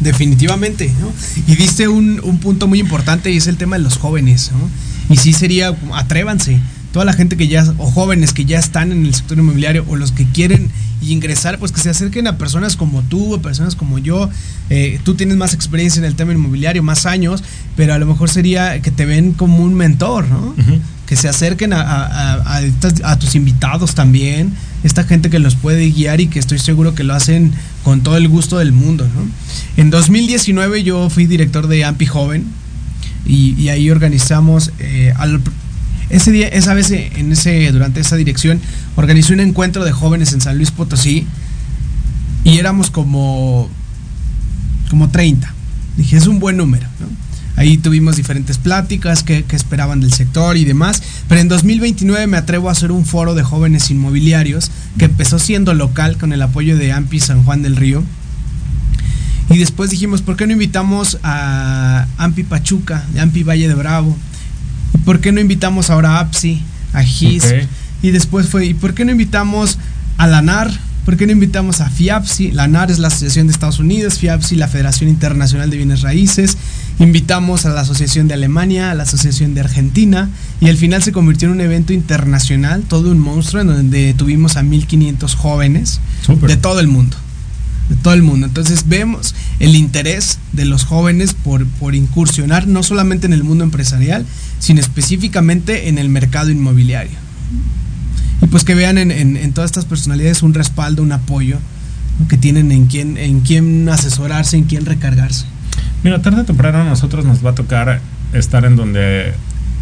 Definitivamente, ¿no? Y diste un, un punto muy importante y es el tema de los jóvenes, ¿no? Y sí sería, atrévanse, toda la gente que ya, o jóvenes que ya están en el sector inmobiliario, o los que quieren ingresar, pues que se acerquen a personas como tú, a personas como yo. Eh, tú tienes más experiencia en el tema inmobiliario, más años, pero a lo mejor sería que te ven como un mentor, ¿no? Que se acerquen a, a- a- tus invitados también, esta gente que los puede guiar y que estoy seguro que lo hacen con todo el gusto del mundo. En 2019 yo fui director de AMPI Joven y, ahí organizamos, eh, al- ese día, esa vez en ese, durante esa dirección, organizé un encuentro de jóvenes en San Luis Potosí y éramos como, como 30. Dije, es un buen número. Ahí tuvimos diferentes pláticas que, que esperaban del sector y demás. Pero en 2029 me atrevo a hacer un foro de jóvenes inmobiliarios que empezó siendo local con el apoyo de AMPI San Juan del Río. Y después dijimos, ¿por qué no invitamos a AMPI Pachuca, de AMPI Valle de Bravo? ¿Y por qué no invitamos ahora a APSI, a GIS? Y después fue, ¿y por qué no invitamos a la NAR? ¿Por qué no invitamos a FIAPSI? La NAR es la Asociación de Estados Unidos, FIAPSI la Federación Internacional de Bienes Raíces. Invitamos a la Asociación de Alemania, a la Asociación de Argentina y al final se convirtió en un evento internacional, todo un monstruo en donde tuvimos a 1500 jóvenes de todo el mundo. De todo el mundo. Entonces vemos el interés de los jóvenes por, por incursionar no solamente en el mundo empresarial, sino específicamente en el mercado inmobiliario. Y pues que vean en, en- en todas estas personalidades un respaldo, un apoyo ¿no? que tienen en quién, en quién asesorarse, en quién recargarse. Mira, tarde o temprano a nosotros nos va a tocar estar en donde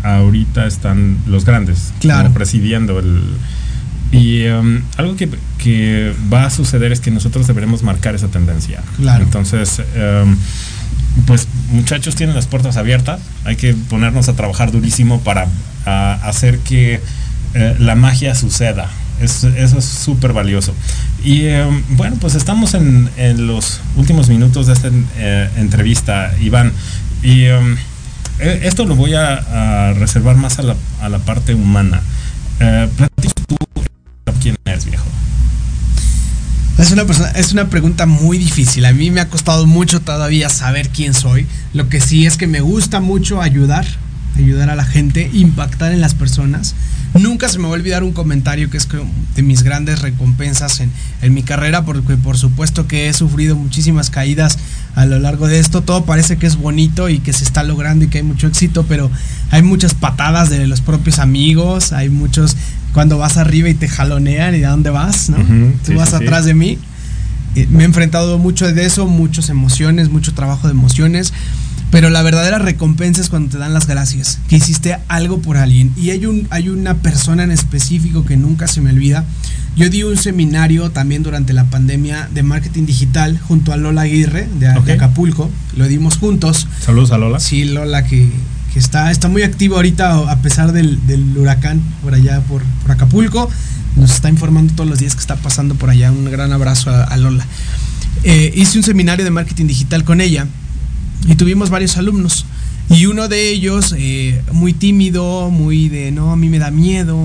ahorita están los grandes, Claro. como presidiendo el, Y um, algo que, que, va a suceder es que nosotros deberemos marcar esa tendencia. Claro. Entonces, um, pues muchachos tienen las puertas abiertas, hay que ponernos a trabajar durísimo para a, hacer que eh, la magia suceda. Es, eso es súper valioso. Y eh, bueno, pues estamos en, en, los últimos minutos de esta eh, entrevista, Iván. Y um, esto lo voy a, a, reservar más a la, a la parte humana. tú quién eres, viejo. Es una, persona, es una pregunta muy difícil. A mí me ha costado mucho todavía saber quién soy. Lo que sí es que me gusta mucho ayudar, ayudar a la gente, impactar en las personas. Nunca se me va a olvidar un comentario que es de mis grandes recompensas en, en, mi carrera, porque por supuesto que he sufrido muchísimas caídas a lo largo de esto. Todo parece que es bonito y que se está logrando y que hay mucho éxito, pero hay muchas patadas de los propios amigos, hay muchos cuando vas arriba y te jalonean y a dónde vas, ¿no? Uh -huh, Tú sí, vas sí, atrás sí. de mí. Eh, me he enfrentado mucho de eso, muchas emociones, mucho trabajo de emociones. Pero la verdadera recompensa es cuando te dan las gracias, que hiciste algo por alguien. Y hay, un, hay una persona en específico que nunca se me olvida. Yo di un seminario también durante la pandemia de marketing digital junto a Lola Aguirre de, okay. de Acapulco. Lo dimos juntos. Saludos a Lola. Sí, Lola que, que está, está muy activo ahorita a pesar del, del huracán por allá por, por, Acapulco. Nos está informando todos los días que está pasando por allá. Un gran abrazo a, a Lola. Eh, hice un seminario de marketing digital con ella y tuvimos varios alumnos. Y uno de ellos, eh, muy tímido, muy de, no, a mí me da miedo,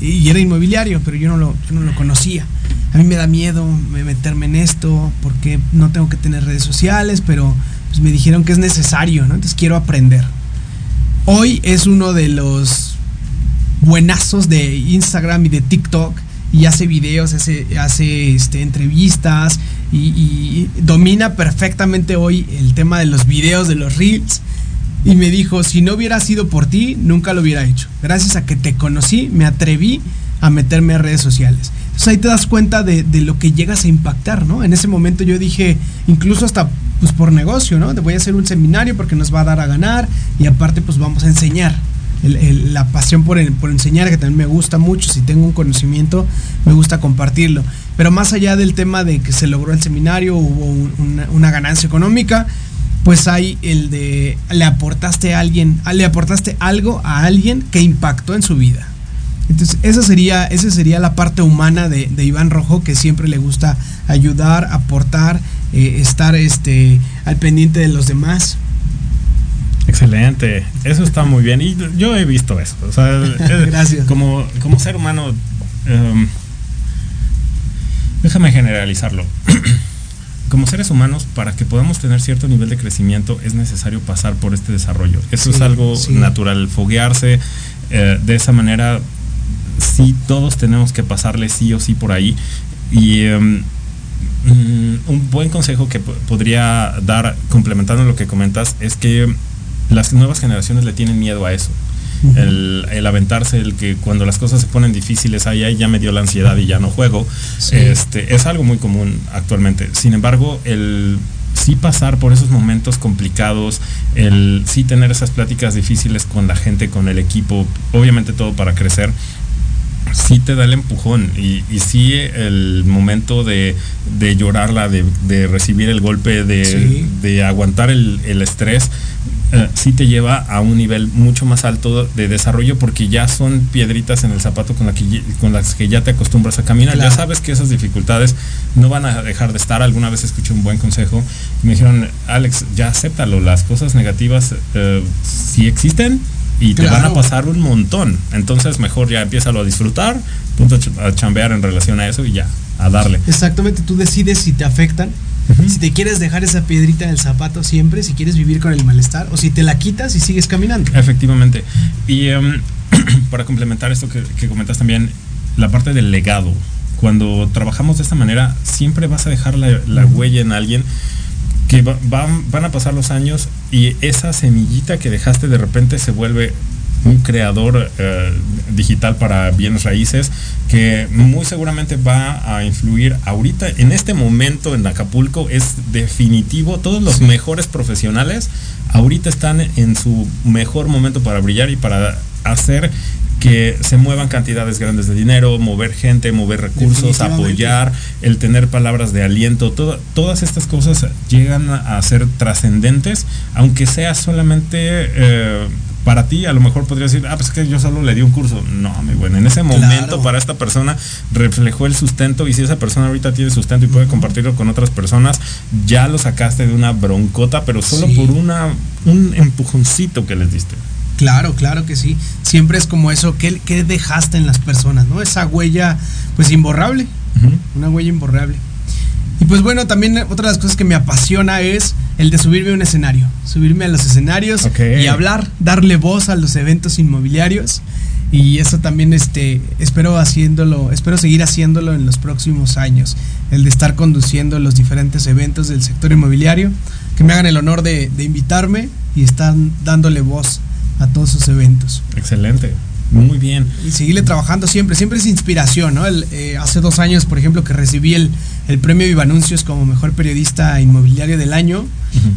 y era inmobiliario, pero yo no lo, yo no lo conocía. A mí me da miedo meterme en esto, porque no tengo que tener redes sociales, pero pues me dijeron que es necesario, ¿no? Entonces quiero aprender. Hoy es uno de los buenazos de Instagram y de TikTok y hace videos, hace, hace este, entrevistas y, domina perfectamente hoy el tema de los videos, de los reels. Y me dijo, si no hubiera sido por ti, nunca lo hubiera hecho. Gracias a que te conocí, me atreví a meterme a redes sociales. Entonces ahí te das cuenta de, de lo que llegas a impactar, ¿no? En ese momento yo dije, incluso hasta pues por negocio, ¿no? Te voy a hacer un seminario porque nos va a dar a ganar y aparte pues vamos a enseñar. La pasión por, por, enseñar, que también me gusta mucho, si tengo un conocimiento, me gusta compartirlo. Pero más allá del tema de que se logró el seminario, hubo un, una, una, ganancia económica, pues hay el de le aportaste a alguien, le aportaste algo a alguien que impactó en su vida. Entonces, esa sería, esa sería la parte humana de, de Iván Rojo, que siempre le gusta ayudar, aportar, eh, estar este, al pendiente de los demás. Excelente, eso está muy bien y yo he visto eso. O sea, Gracias. Como, como ser humano, um, déjame generalizarlo. como seres humanos, para que podamos tener cierto nivel de crecimiento, es necesario pasar por este desarrollo. Eso sí, es algo sí. natural, foguearse eh, de esa manera. Sí, todos tenemos que pasarle sí o sí por ahí. Y um, un buen consejo que podría dar, complementando lo que comentas, es que las nuevas generaciones le tienen miedo a eso. El, el, aventarse, el que cuando las cosas se ponen difíciles, ahí, ahí ya me dio la ansiedad y ya no juego, sí. este, es algo muy común actualmente. Sin embargo, el sí pasar por esos momentos complicados, el sí tener esas pláticas difíciles con la gente, con el equipo, obviamente todo para crecer, sí te da el empujón y, y sí el momento de, de llorarla, de, de, recibir el golpe, de, sí. de aguantar el, el estrés, eh, sí te lleva a un nivel mucho más alto de desarrollo porque ya son piedritas en el zapato con, la que, con las que ya te acostumbras a caminar. Claro. Ya sabes que esas dificultades no van a dejar de estar. Alguna vez escuché un buen consejo y me dijeron, Alex, ya acéptalo, las cosas negativas eh, sí existen, y te van a pasar un montón. Entonces mejor ya empieza a disfrutar, punto a chambear en relación a eso y ya, a darle. Exactamente, tú decides si te afectan, uh -huh. si te quieres dejar esa piedrita en el zapato siempre, si quieres vivir con el malestar o si te la quitas y sigues caminando. Efectivamente. Y um, para complementar esto que, que comentas también, la parte del legado. Cuando trabajamos de esta manera, siempre vas a dejar la, huella en alguien que van, van a pasar los años y esa semillita que dejaste de repente se vuelve un creador eh, digital para bienes raíces que muy seguramente va a influir ahorita en este momento en Acapulco es definitivo todos los sí. mejores profesionales ahorita están en su mejor momento para brillar y para hacer que se muevan cantidades grandes de dinero, mover gente, mover recursos, apoyar, el tener palabras de aliento, todas estas cosas llegan a ser trascendentes, aunque sea solamente eh, para ti. A lo mejor podría decir, ah, pues es que yo solo le di un curso. No, mi bueno, en ese momento para esta persona reflejó el sustento y si esa persona ahorita tiene sustento y puede compartirlo con otras personas, ya lo sacaste de una broncota, pero solo por una un empujoncito que les diste. Claro, claro que sí. Siempre es como eso, ¿qué, dejaste en las personas? ¿No? Esa huella, pues imborrable. Una huella imborrable. Y pues bueno, también otra de las cosas que me apasiona es el de subirme a un escenario. Subirme a los escenarios y hablar, darle voz a los eventos inmobiliarios. Y eso también este, espero haciéndolo, espero seguir haciéndolo en los próximos años. El de estar conduciendo los diferentes eventos del sector inmobiliario. Que me hagan el honor de, de invitarme y estar dándole voz a todos sus eventos. Excelente. Muy bien. Y seguirle trabajando siempre, siempre es inspiración, ¿no? Eh, hace dos años, por ejemplo, que recibí el, el premio Vivanuncios como mejor periodista inmobiliario del año,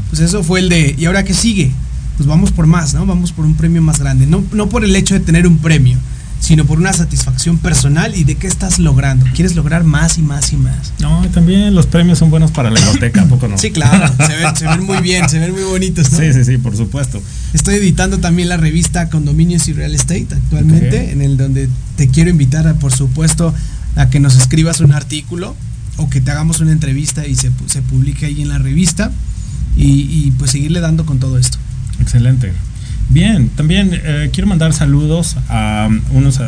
pues eso fue el de, ¿y ahora qué sigue? Pues vamos por más, ¿no? Vamos por un premio más grande. No, no por el hecho de tener un premio, sino por una satisfacción personal y de qué estás logrando. Quieres lograr más y más y más. No, también los premios son buenos para la biblioteca, poco no? Sí, claro, se ven, muy bien, se ven muy bonitos. Sí, sí, sí, por supuesto. Estoy editando también la revista Condominios y Real Estate actualmente, en el donde te quiero invitar, a, por supuesto, a que nos escribas un artículo o que te hagamos una entrevista y se, se publique ahí en la revista y, y pues seguirle dando con todo esto. Excelente. Bien, también eh, quiero mandar saludos a unos,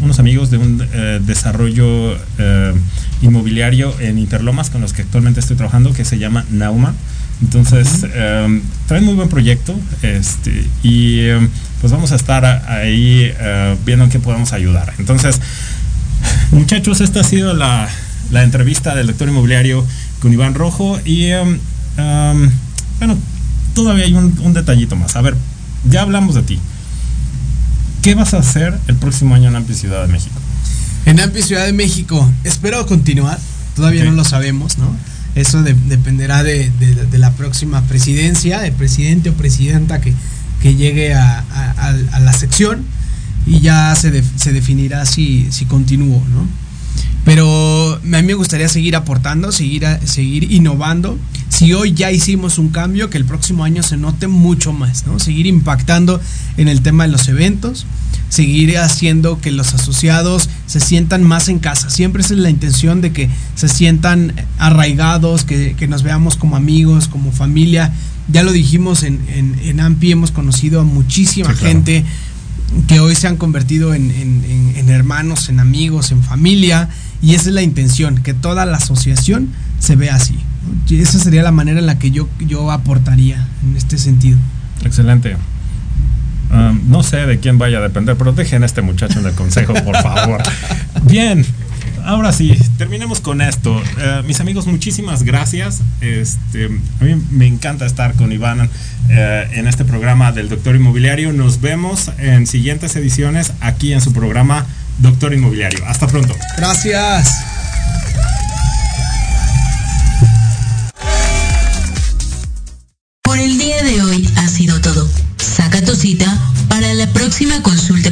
unos amigos de un eh, desarrollo eh, inmobiliario en Interlomas con los que actualmente estoy trabajando que se llama Nauma. Entonces, traen muy buen proyecto este, y pues vamos a estar ahí viendo en qué podemos ayudar. Entonces, muchachos, esta ha sido la, la entrevista del lector inmobiliario con Iván Rojo y bueno, todavía hay un, un detallito más. A ver, ya hablamos de ti. ¿Qué vas a hacer el próximo año en Ampi Ciudad de México? En Ampi Ciudad de México, espero continuar, todavía no lo sabemos, ¿no? Eso dependerá de, la próxima presidencia, de presidente o presidenta que, llegue a, la sección y ya se, se definirá si, si continúo, ¿no? Pero a mí me gustaría seguir aportando, seguir, seguir innovando. Si hoy ya hicimos un cambio, que el próximo año se note mucho más, ¿no? Seguir impactando en el tema de los eventos, seguir haciendo que los asociados se sientan más en casa. Siempre esa es la intención de que se sientan arraigados, que, nos veamos como amigos, como familia. Ya lo dijimos en, en, AMPI, hemos conocido a muchísima gente que hoy se han convertido en, en hermanos, en amigos, en familia y esa es la intención, que toda la asociación se vea así. esa sería la manera en la que yo, yo aportaría en este sentido. Excelente. Um, no sé de quién vaya a depender, pero dejen a este muchacho en el consejo, por favor. Bien, ahora sí, terminemos con esto. Uh, mis amigos, muchísimas gracias. Este, a mí me encanta estar con Iván uh, en este programa del Doctor Inmobiliario. Nos vemos en siguientes ediciones aquí en su programa Doctor Inmobiliario. Hasta pronto. Gracias. Por el día de hoy ha sido todo. Saca tu cita para la próxima consulta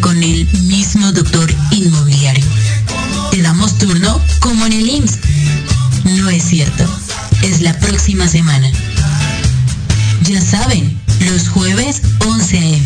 saben, los jueves 11 a.m.